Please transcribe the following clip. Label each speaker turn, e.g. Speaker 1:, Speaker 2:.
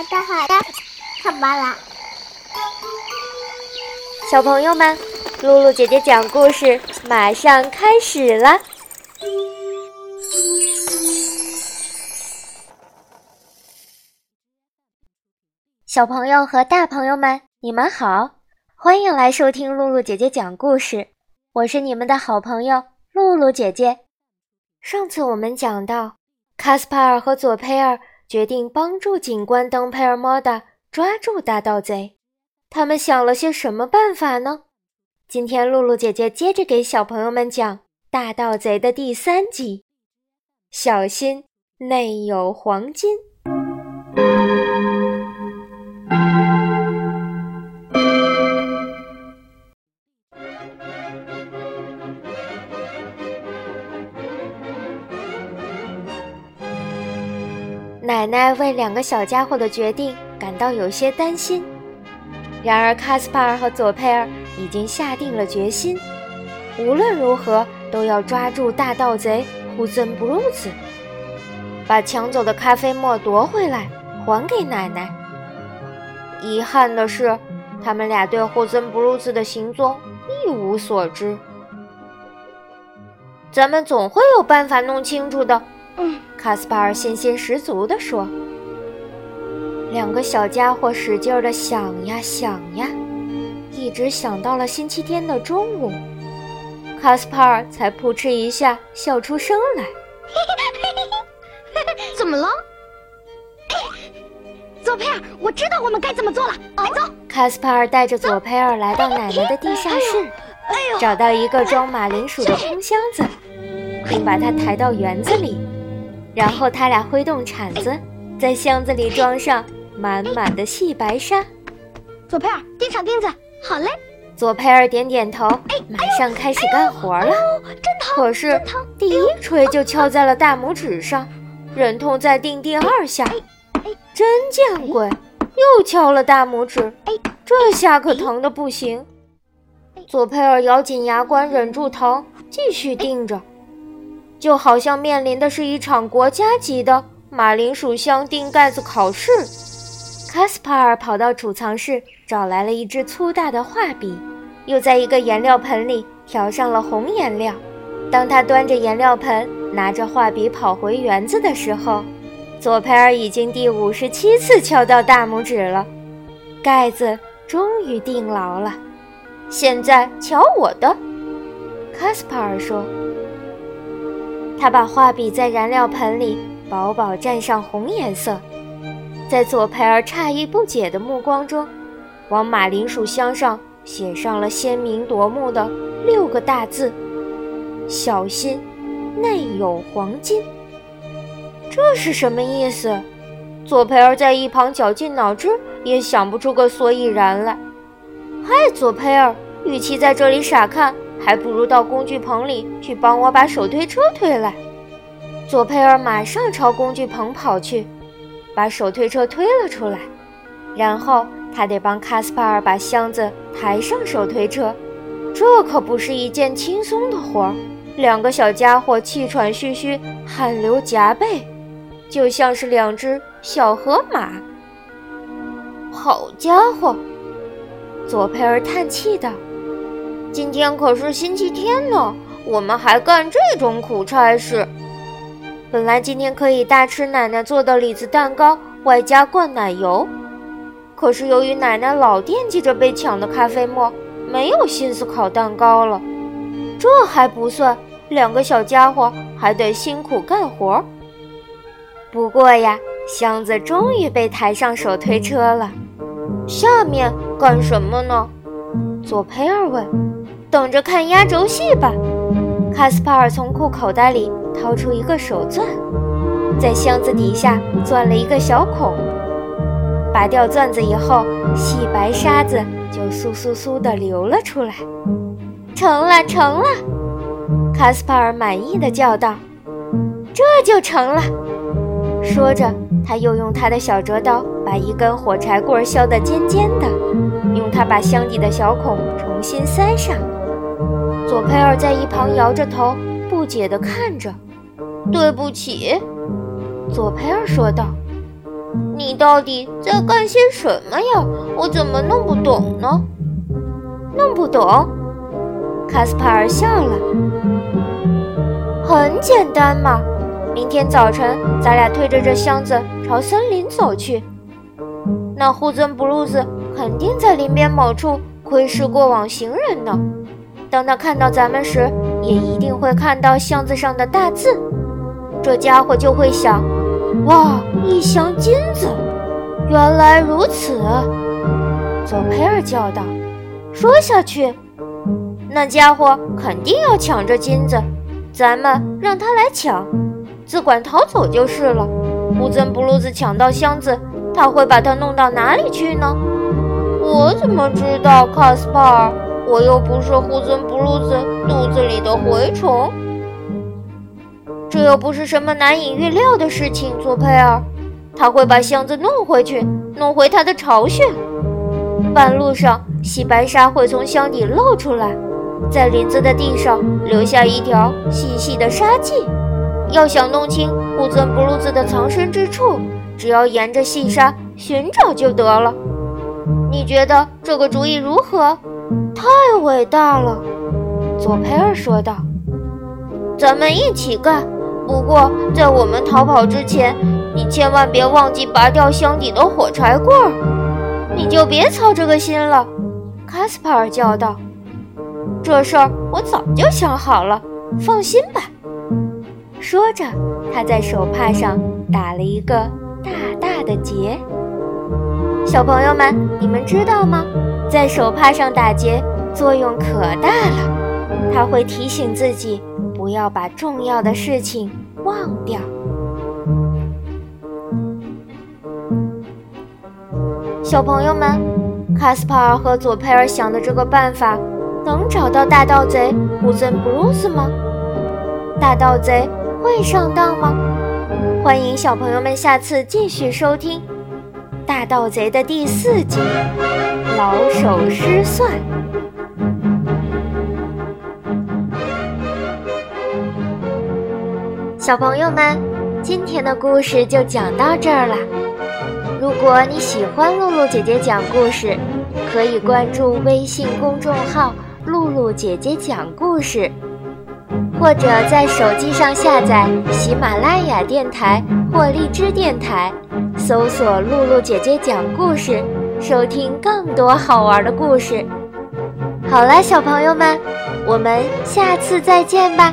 Speaker 1: 好的，好的，看吧啦。
Speaker 2: 小朋友们，露露姐姐讲故事马上开始了。小朋友和大朋友们，你们好，欢迎来收听露露姐姐讲故事。我是你们的好朋友露露姐姐。上次我们讲到，卡斯帕尔和佐佩尔决定帮助警官登佩尔莫达抓住大盗贼。他们想了些什么办法呢？今天露露姐姐接着给小朋友们讲《大盗贼》的第三集。小心，内有黄金。奶奶为两个小家伙的决定感到有些担心。然而，卡斯帕尔和佐佩尔已经下定了决心，无论如何都要抓住大盗贼胡森布鲁斯，把抢走的咖啡沫夺回来，还给奶奶。遗憾的是，他们俩对胡森布鲁斯的行踪一无所知。咱们总会有办法弄清楚的。嗯，卡斯帕尔信心十足地说。两个小家伙使劲儿地想呀想呀，一直想到了星期天的中午，卡斯帕尔才扑哧一下笑出声来。
Speaker 3: 怎么了？佐佩尔，我知道我们该怎么做了。快走！
Speaker 2: 卡斯帕尔带着佐佩尔来到奶奶的地下室，找到一个装马铃薯的空箱子，并把它抬到园子里，然后他俩挥动铲子，在箱子里装上。满满的细白沙，
Speaker 3: 左佩尔钉上钉子，好嘞。
Speaker 2: 左佩尔点点头，马上开始干活了。
Speaker 3: 真疼！
Speaker 2: 可是第一锤就敲在了大拇指上，忍痛再钉第二下。真见鬼！又敲了大拇指，这下可疼的不行。左佩尔咬紧牙关，忍住疼，继续钉着，就好像面临的是一场国家级的马铃薯箱钉盖子考试。卡斯帕尔跑到储藏室，找来了一支粗大的画笔，又在一个颜料盆里调上了红颜料。当他端着颜料盆，拿着画笔跑回园子的时候，佐佩尔已经第五十七次敲到大拇指了，盖子终于钉牢了。现在瞧我的，卡斯帕尔说。他把画笔在燃料盆里饱饱蘸上红颜色。在佐培尔诧异不解的目光中，往马铃薯箱上写上了鲜明夺目的六个大字：“小心，内有黄金。”这是什么意思？佐培尔在一旁绞尽脑汁也想不出个所以然来。嗨，佐培尔，与其在这里傻看，还不如到工具棚里去帮我把手推车推来。佐佩尔马上朝工具棚跑去。把手推车推了出来，然后他得帮卡斯帕尔把箱子抬上手推车，这可不是一件轻松的活儿。两个小家伙气喘吁吁，汗流浃背，就像是两只小河马。好家伙，佐佩尔叹气道：“今天可是星期天呢，我们还干这种苦差事。”本来今天可以大吃奶奶做的李子蛋糕，外加灌奶油，可是由于奶奶老惦记着被抢的咖啡沫，没有心思烤蛋糕了。这还不算，两个小家伙还得辛苦干活。不过呀，箱子终于被抬上手推车了。下面干什么呢？左佩尔问。等着看压轴戏吧。卡斯帕尔从裤口袋里。掏出一个手钻，在箱子底下钻了一个小孔。拔掉钻子以后，细白沙子就簌簌簌地流了出来。成了，成了！卡斯帕尔满意的叫道：“这就成了。”说着，他又用他的小折刀把一根火柴棍削得尖尖的，用它把箱底的小孔重新塞上。佐佩尔在一旁摇着头。不解地看着，对不起，佐佩尔说道：“你到底在干些什么呀？我怎么弄不懂呢？”弄不懂？卡斯帕尔笑了。很简单嘛，明天早晨咱俩推着这箱子朝森林走去。那护尊布鲁斯肯定在林边某处窥视过往行人呢。当他看到咱们时，也一定会看到箱子上的大字。这家伙就会想：哇，一箱金子！原来如此！佐佩尔叫道。说下去，那家伙肯定要抢这金子。咱们让他来抢，只管逃走就是了。乌尊布鲁斯抢到箱子，他会把它弄到哪里去呢？我怎么知道，卡斯帕尔？我又不是乌尊布鲁斯肚子里的蛔虫。这又不是什么难以预料的事情，佐佩尔。他会把箱子弄回去，弄回他的巢穴。半路上，细白沙会从箱底露出来。在林子的地上留下一条细细的沙迹。要想弄清乌尊布鲁兹的藏身之处，只要沿着细沙寻找就得了。你觉得这个主意如何？太伟大了，佐佩尔说道。咱们一起干。不过在我们逃跑之前，你千万别忘记拔掉箱底的火柴棍儿。你就别操这个心了，卡斯帕尔叫道。这事儿我早就想好了，放心吧。说着，他在手帕上打了一个大大的结。小朋友们，你们知道吗？在手帕上打结作用可大了，它会提醒自己不要把重要的事情忘掉。小朋友们，卡斯帕尔和佐佩尔想的这个办法。能找到大盗贼乌森布鲁斯吗？大盗贼会上当吗？欢迎小朋友们下次继续收听《大盗贼》的第四集《老手失算》。小朋友们，今天的故事就讲到这儿了。如果你喜欢露露姐姐讲故事，可以关注微信公众号。露露姐姐讲故事，或者在手机上下载喜马拉雅电台或荔枝电台，搜索“露露姐姐讲故事”，收听更多好玩的故事。好了，小朋友们，我们下次再见吧。